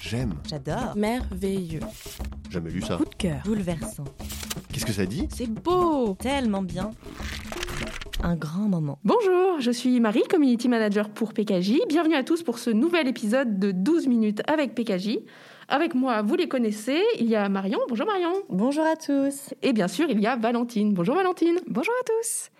J'aime. J'adore. Merveilleux. Jamais lu ça. Coup de cœur. Bouleversant. Qu'est-ce que ça dit? C'est beau. Tellement bien. Un grand moment. Bonjour, je suis Marie, Community Manager pour PKJ. Bienvenue à tous pour ce nouvel épisode de 12 minutes avec PKJ. Avec moi, vous les connaissez, il y a Marion. Bonjour Marion. Bonjour à tous. Et bien sûr, il y a Valentine. Bonjour Valentine. Bonjour à tous.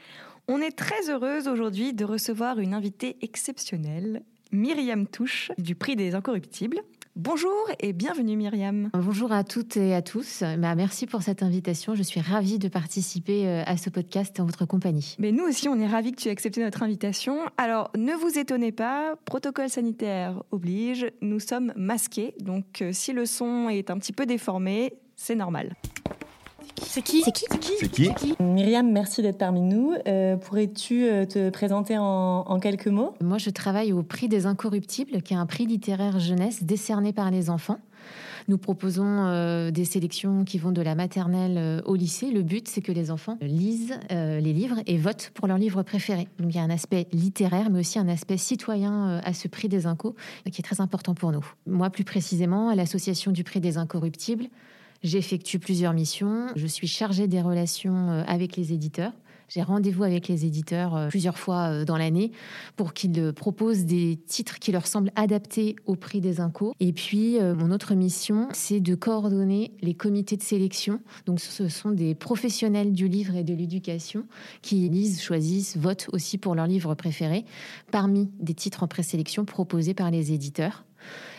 On est très heureuse aujourd'hui de recevoir une invitée exceptionnelle, Myriam Touche, du prix des Incorruptibles. Bonjour et bienvenue Myriam. Bonjour à toutes et à tous. Bah, merci pour cette invitation. Je suis ravie de participer euh, à ce podcast en votre compagnie. Mais nous aussi, on est ravis que tu aies accepté notre invitation. Alors, ne vous étonnez pas, protocole sanitaire oblige, nous sommes masqués. Donc, euh, si le son est un petit peu déformé, c'est normal. C'est qui C'est qui C'est qui Myriam, merci d'être parmi nous. Euh, Pourrais-tu euh, te présenter en, en quelques mots? Moi, je travaille au prix des Incorruptibles, qui est un prix littéraire jeunesse décerné par les enfants. Nous proposons euh, des sélections qui vont de la maternelle euh, au lycée. Le but, c'est que les enfants lisent euh, les livres et votent pour leur livre préféré. Donc il y a un aspect littéraire, mais aussi un aspect citoyen euh, à ce prix des Incos, qui est très important pour nous. Moi, plus précisément, à l'association du prix des Incorruptibles, j'effectue plusieurs missions. Je suis chargée des relations euh, avec les éditeurs. J'ai rendez-vous avec les éditeurs euh, plusieurs fois euh, dans l'année pour qu'ils proposent des titres qui leur semblent adaptés au prix des incos. Et puis, mon autre mission, c'est de coordonner les comités de sélection. Donc, ce sont des professionnels du livre et de l'éducation qui lisent, choisissent, votent aussi pour leur livre préféré parmi des titres en présélection proposés par les éditeurs.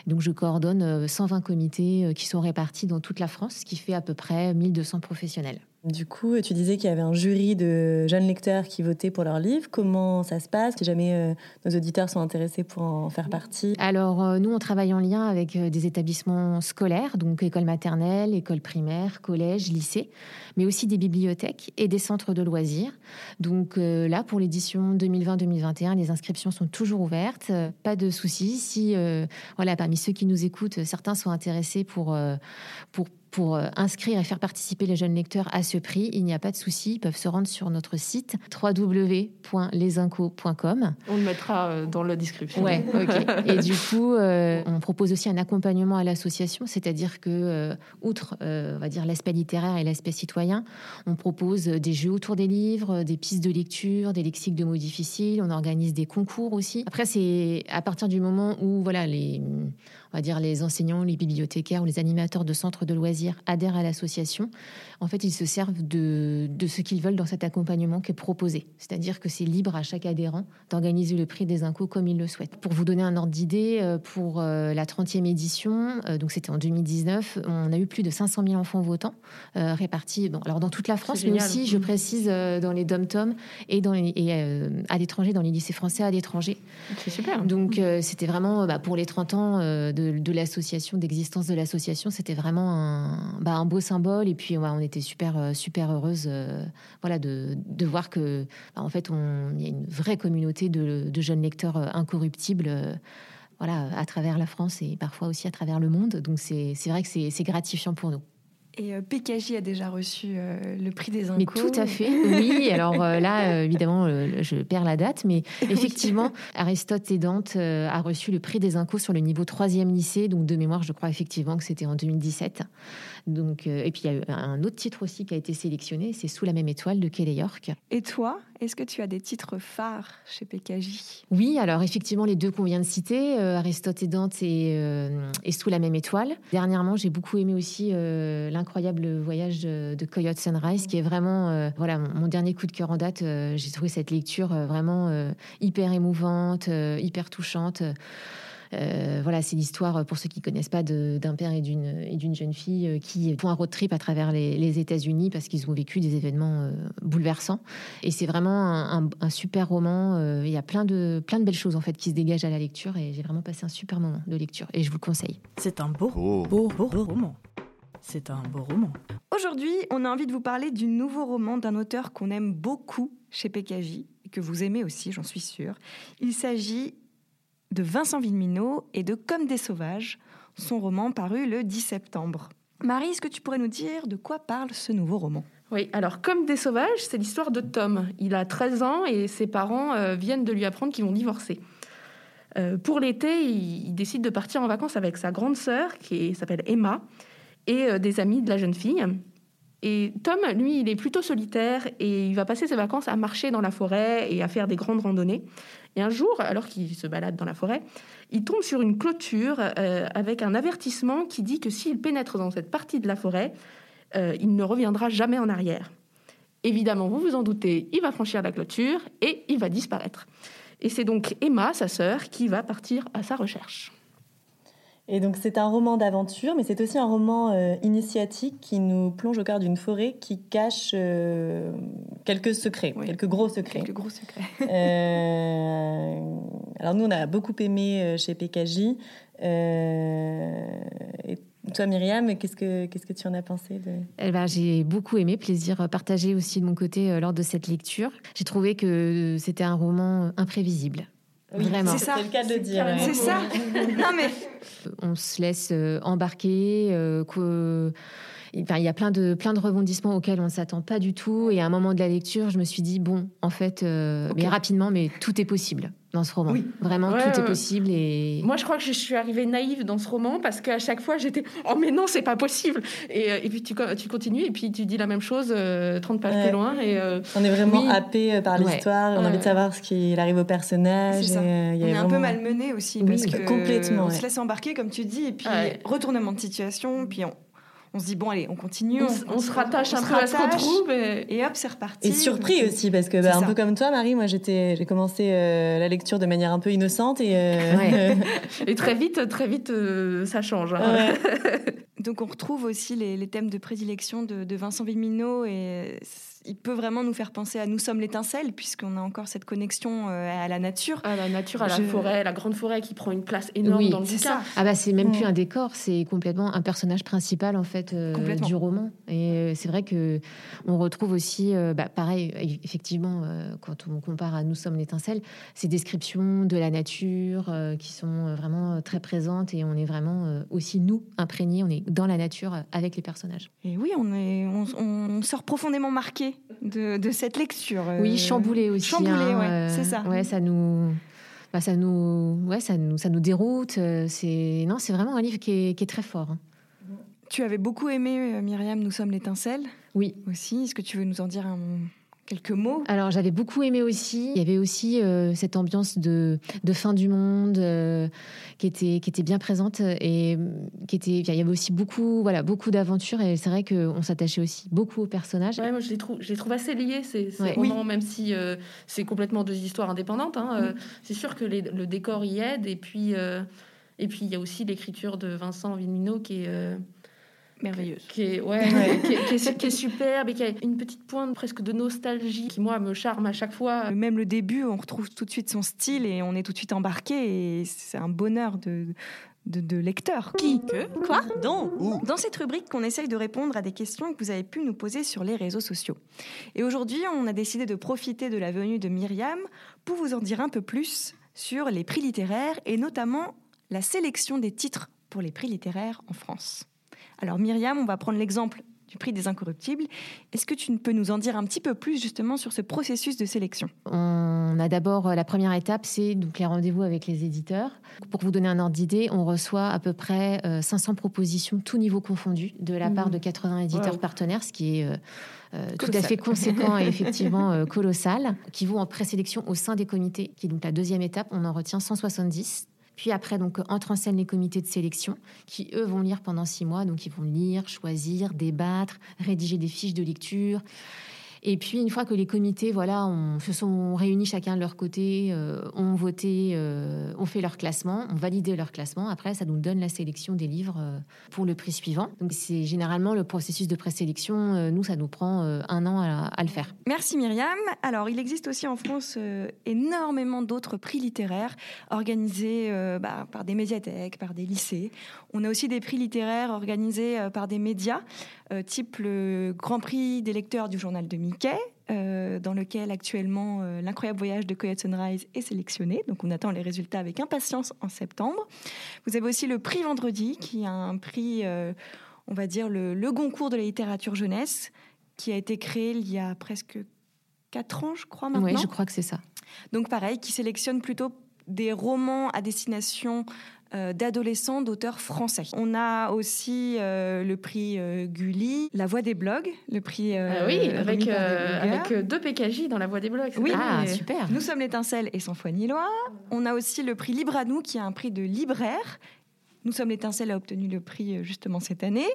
Donc, je coordonne euh, 120 comités euh, qui sont répartis dans toute la France, ce qui fait à peu près 1200 professionnels. Du coup, tu disais qu'il y avait un jury de jeunes lecteurs qui votaient pour leur livre. Comment ça se passe? Si jamais euh, nos auditeurs sont intéressés pour en faire partie. Alors, euh, nous, on travaille en lien avec euh, des établissements scolaires, donc école maternelle, école primaire, collège, lycée, mais aussi des bibliothèques et des centres de loisirs. Donc là, pour l'édition 2020-2021, les inscriptions sont toujours ouvertes. Pas de souci. Si, voilà, parmi ceux qui nous écoutent, certains sont intéressés pour, pour pour euh, inscrire et faire participer les jeunes lecteurs à ce prix, il n'y a pas de souci. Ils peuvent se rendre sur notre site www.lesincos.com. On le mettra euh, dans la description. Ouais, ok. Et du coup, euh, on propose aussi un accompagnement à l'association, c'est-à-dire que, euh, outre, euh, on va dire l'aspect littéraire et l'aspect citoyen, on propose des jeux autour des livres, des pistes de lecture, des lexiques de mots difficiles. On organise des concours aussi. Après, c'est à partir du moment où, voilà, les, on va dire les enseignants, les bibliothécaires ou les animateurs de centres de loisirs adhèrent à l'association. En fait, ils se servent de, de ce qu'ils veulent dans cet accompagnement qui est proposé. C'est-à-dire que c'est libre à chaque adhérent d'organiser le prix des incos comme il le souhaite. Pour vous donner un ordre d'idée, euh, pour euh, la 30e édition, euh, donc c'était en 2019, on a eu plus de 500 000 enfants votants euh, répartis bon, alors dans toute la France, mais aussi, je Mhm. précise, euh, dans les dom-toms et, dans les- et euh, à l'étranger, dans les lycées français à l'étranger. C'est super. Donc euh, c'était vraiment bah, pour les 30 ans euh, de, l'association, d'existence de l'association, c'était vraiment un, bah, beau symbole. Et puis on était super euh, super heureuse, euh, voilà, de, de voir que bah, en fait on il y a une vraie communauté de, jeunes lecteurs euh, incorruptibles. voilà, à travers la France et parfois aussi à travers le monde. Donc c'est vrai que c'est gratifiant pour nous. Et euh, PKJ a déjà reçu euh, le prix des Incos. Mais tout à fait, oui. Alors euh, là, euh, évidemment, je perds la date, mais effectivement, Aristote et Dante a reçu le prix des Incos sur le niveau 3e lycée. Donc de mémoire, je crois effectivement que c'était en 2017. Donc, et puis il y a un autre titre aussi qui a été sélectionné, c'est Sous la même étoile de Kelly York. Et toi, est-ce que tu as des titres phares chez PKJ Oui, alors effectivement, les deux qu'on vient de citer, euh, Aristote et Dante et, euh, et Sous la même étoile. Dernièrement, j'ai beaucoup aimé aussi euh, l'incroyable voyage de, Coyote Sunrise, qui est vraiment voilà mon, mon dernier coup de cœur en date. J'ai trouvé cette lecture vraiment hyper émouvante, hyper touchante. Euh, voilà, c'est l'histoire, pour ceux qui connaissent pas, d'un père et d'une et d'une jeune fille euh, qui font un road trip à travers les, les États-Unis parce qu'ils ont vécu des événements euh, bouleversants. Et c'est vraiment un, un- un super roman. Il y a plein de, plein de belles choses en fait qui se dégagent à la lecture et j'ai vraiment passé un super moment de lecture et je vous le conseille. C'est un beau, Oh. beau, beau roman. C'est un beau roman. Aujourd'hui, on a envie de vous parler du nouveau roman d'un auteur qu'on aime beaucoup chez PKJ, et que vous aimez aussi, j'en suis sûre. Il s'agit de Vincent Villeminot et de Comme des sauvages, son roman paru le 10 septembre. Marie, est-ce que tu pourrais nous dire de quoi parle ce nouveau roman? Oui, alors comme des sauvages, c'est l'histoire de Tom. Il a 13 ans et ses parents euh, viennent de lui apprendre qu'ils vont divorcer. Euh, pour l'été, il, décide de partir en vacances avec sa grande sœur, qui s'appelle Emma, et euh, des amis de la jeune fille. Et Tom, lui, il est plutôt solitaire et il va passer ses vacances à marcher dans la forêt et à faire des grandes randonnées. Et un jour, alors qu'il se balade dans la forêt, il tombe sur une clôture euh, avec un avertissement qui dit que s'il pénètre dans cette partie de la forêt, euh, il ne reviendra jamais en arrière. Évidemment, vous vous en doutez, il va franchir la clôture et il va disparaître. Et c'est donc Emma, sa sœur, qui va partir à sa recherche. Et donc c'est un roman d'aventure, mais c'est aussi un roman euh, initiatique qui nous plonge au cœur d'une forêt qui cache euh, quelques secrets, Oui. quelques gros secrets. Quelques gros secrets. Euh, alors nous, on a beaucoup aimé euh, chez PKJ. Euh, et toi, Myriam, qu'est-ce que qu'est-ce que tu en as pensé de... Eh ben, j'ai beaucoup aimé, plaisir partagé aussi de mon côté euh, lors de cette lecture. J'ai trouvé que c'était un roman imprévisible. Vraiment. C'est ça. C'est le cas de le dire. ouais. C'est ça Non mais On se laisse euh, embarquer, euh, que- Enfin, il y a plein de, plein de rebondissements auxquels on ne s'attend pas du tout. Et à un moment de la lecture, je me suis dit, bon, en fait, euh, mais rapidement, mais tout est possible dans ce roman. Oui. Vraiment, Ouais, tout est possible. Et Moi, je crois que je suis arrivée naïve dans ce roman parce qu'à chaque fois, j'étais Oh, mais non, c'est pas possible Et, euh, et puis tu, co- tu continues et puis tu dis la même chose euh, 30 pages Ouais. plus loin. Et, euh, On est vraiment Oui. happé par Ouais. l'histoire. On a envie de savoir ce qui arrive au personnage. Et, euh, y on a est un peu malmené aussi Oui, parce que complètement, on ouais. se laisse embarquer comme tu dis et puis Ouais. retournement de situation puis on, on se dit bon allez on continue on, se rattache on un peu à ce qu'on trouve. Et... et hop c'est reparti Et surpris Donc, aussi, parce que bah, un ça. peu comme toi, Marie, moi j'étais, j'ai commencé euh, la lecture de manière un peu innocente et euh, Ouais. et très vite, très vite, euh, ça change. hein. ouais. Donc on retrouve aussi les, les thèmes de prédilection de, de Vincent Villeminot et il peut vraiment nous faire penser à Nous sommes l'étincelle puisqu'on a encore cette connexion euh, à la nature. À la nature, à la forêt, la grande forêt qui prend une place énorme Oui, dans le bouquin. ça. Ah bah c'est même plus un décor, c'est complètement un personnage principal en fait euh, du roman. Et euh, c'est vrai que on retrouve aussi, euh, bah, pareil, effectivement, euh, quand on compare à Nous sommes l'étincelle, ces descriptions de la nature euh, qui sont vraiment très présentes et on est vraiment euh, aussi nous imprégnés, on est dans la nature avec les personnages. Et oui, on, est, on, on sort profondément marqué de, de cette lecture. euh, Oui, chamboulé aussi. chamboulé, hein, ouais, euh, c'est ça. Ouais, ça nous. bah, ça nous, ouais, ça nous, ça nous déroute. euh, C'est non, c'est vraiment un livre qui est, qui est très fort. hein. Tu avais beaucoup aimé, euh, Myriam, Nous sommes l'étincelle Oui. aussi. Est-ce que tu veux nous en dire un- quelques mots? Alors j'avais beaucoup aimé aussi. Il y avait aussi euh, cette ambiance de, de fin du monde euh, qui était qui était bien présente et euh, qui était. Il y avait aussi beaucoup voilà beaucoup d'aventures et c'est vrai qu'on s'attachait aussi beaucoup aux personnages. Ouais, moi, je les trouve, je les trouve assez liés, ces, ces Ouais. romans, même si euh, c'est complètement deux histoires indépendantes. hein, euh, C'est sûr que les- le décor y aide. Et puis, euh, et puis, il y a aussi l'écriture de Vincent Villeminot qui est, euh, Merveilleuse. qui est, ouais, qui, est, qui est- qui est superbe et qui a une petite pointe presque de nostalgie qui, moi, me charme à chaque fois. Même le début, on retrouve tout de suite son style et on est tout de suite embarqué et c'est un bonheur de, de, de lecteur. Qui Que Quoi Où Dans cette rubrique, on essaye de répondre à des questions que vous avez pu nous poser sur les réseaux sociaux. Et aujourd'hui, on a décidé de profiter de la venue de Myriam pour vous en dire un peu plus sur les prix littéraires et notamment la sélection des titres pour les prix littéraires en France. Alors Myriam, on va prendre l'exemple du prix des incorruptibles. Est-ce que tu peux nous en dire un petit peu plus justement sur ce processus de sélection? On a d'abord euh, la première étape, c'est donc les rendez-vous avec les éditeurs. Pour vous donner un ordre d'idée, on reçoit à peu près euh, 500 propositions, tous niveaux confondus, de la part de 80 éditeurs Wow. partenaires, ce qui est euh, euh, tout à fait conséquent et effectivement euh, colossal, qui vont en présélection au sein des comités, qui est donc la deuxième étape. On en retient 170. Puis après, donc, entrent en scène les comités de sélection qui, eux, vont lire pendant six mois. Donc, ils vont lire, choisir, débattre, rédiger des fiches de lecture. Et puis, une fois que les comités voilà, se sont réunis chacun de leur côté, euh, ont voté, euh, ont fait leur classement, ont validé leur classement, après, ça nous donne la sélection des livres euh, pour le prix suivant. Donc, c'est généralement le processus de présélection. nous, ça nous prend un an à, le faire. Merci Myriam. Alors, il existe aussi en France énormément d'autres prix littéraires organisés bah, par des médiathèques, par des lycées. On a aussi des prix littéraires organisés par des médias, type le Grand Prix des lecteurs du journal de Mickey, euh, dans lequel actuellement euh, l'incroyable voyage de Coyote Sunrise est sélectionné. Donc, on attend les résultats avec impatience en septembre. Vous avez aussi le prix Vendredi, qui est un prix, euh, on va dire, le, le Goncourt de la littérature jeunesse, qui a été créé il y a presque 4 ans, je crois, maintenant. Oui, je crois que c'est ça. Donc pareil, qui sélectionne plutôt des romans à destination d'adolescents d'auteurs français. On a aussi euh, le prix euh, Gulli, La Voix des blogs, le prix. Ah oui, avec, euh, euh, deux PKJ dans la voie des blogs. Oui. Ah, super. Nous sommes l'étincelle et sans foi ni loi. On a aussi le prix Libre à nous, qui est un prix de libraire. Nous sommes l'étincelle a obtenu le prix euh, justement cette année.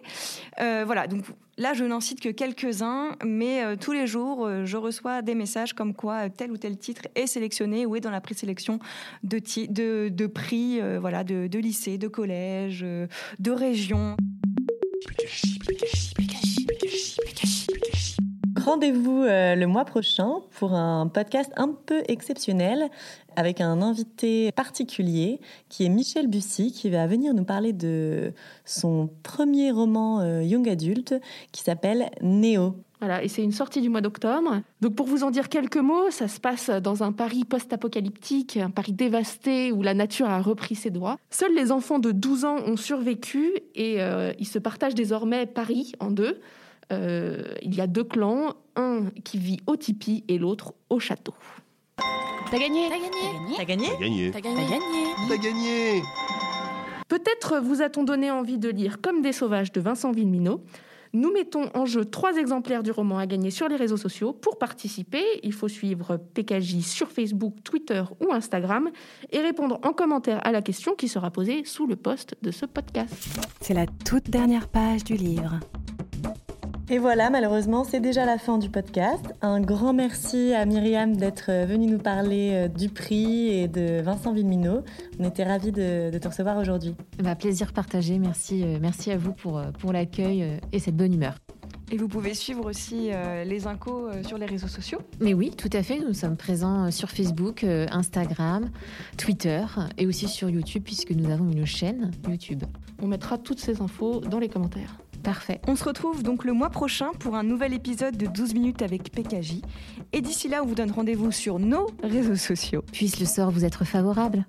Euh, voilà, donc là je n'en cite que quelques-uns, mais euh, tous les jours je reçois des messages comme quoi tel ou tel titre est sélectionné ou est dans la présélection de, de, prix, voilà, de, de lycée, de collège, euh, de région. Rendez-vous euh, le mois prochain pour un podcast un peu exceptionnel avec un invité particulier qui est Michel Bussy qui va venir nous parler de son premier roman euh, young adulte qui s'appelle Néo. Voilà, et c'est une sortie du mois d'octobre. Donc pour vous en dire quelques mots, ça se passe dans un Paris post-apocalyptique, un Paris dévasté où la nature a repris ses droits. Seuls les enfants de 12 ans ont survécu et euh, ils se partagent désormais Paris en deux. Euh, il y a deux clans, un qui vit au tipi et l'autre au château. T'as gagné T'as gagné T'as gagné. T'as gagné. T'as gagné. Peut-être vous a-t-on donné envie de lire Comme des sauvages de Vincent Villeminot. Nous mettons en jeu trois exemplaires du roman à gagner sur les réseaux sociaux. Pour participer, il faut suivre PKJ sur Facebook, Twitter ou Instagram et répondre en commentaire à la question qui sera posée sous le post de ce podcast. C'est la toute dernière page du livre. Et voilà, malheureusement, c'est déjà la fin du podcast. Un grand merci à Myriam d'être venue nous parler euh, du prix et de Vincent Villeminot. On était ravis de, de te recevoir aujourd'hui. Bah, plaisir partagé. Merci, euh, merci à vous pour, euh, pour l'accueil et cette bonne humeur. Et vous pouvez suivre aussi euh, les incos euh, sur les réseaux sociaux. Mais oui, tout à fait. Nous sommes présents sur Facebook, euh, Instagram, Twitter et aussi sur YouTube puisque nous avons une chaîne YouTube. On mettra toutes ces infos dans les commentaires. On se retrouve donc le mois prochain pour un nouvel épisode de 12 minutes avec PKJ. Et d'ici là, on vous donne rendez-vous sur nos réseaux sociaux. Puisse le sort vous être favorable.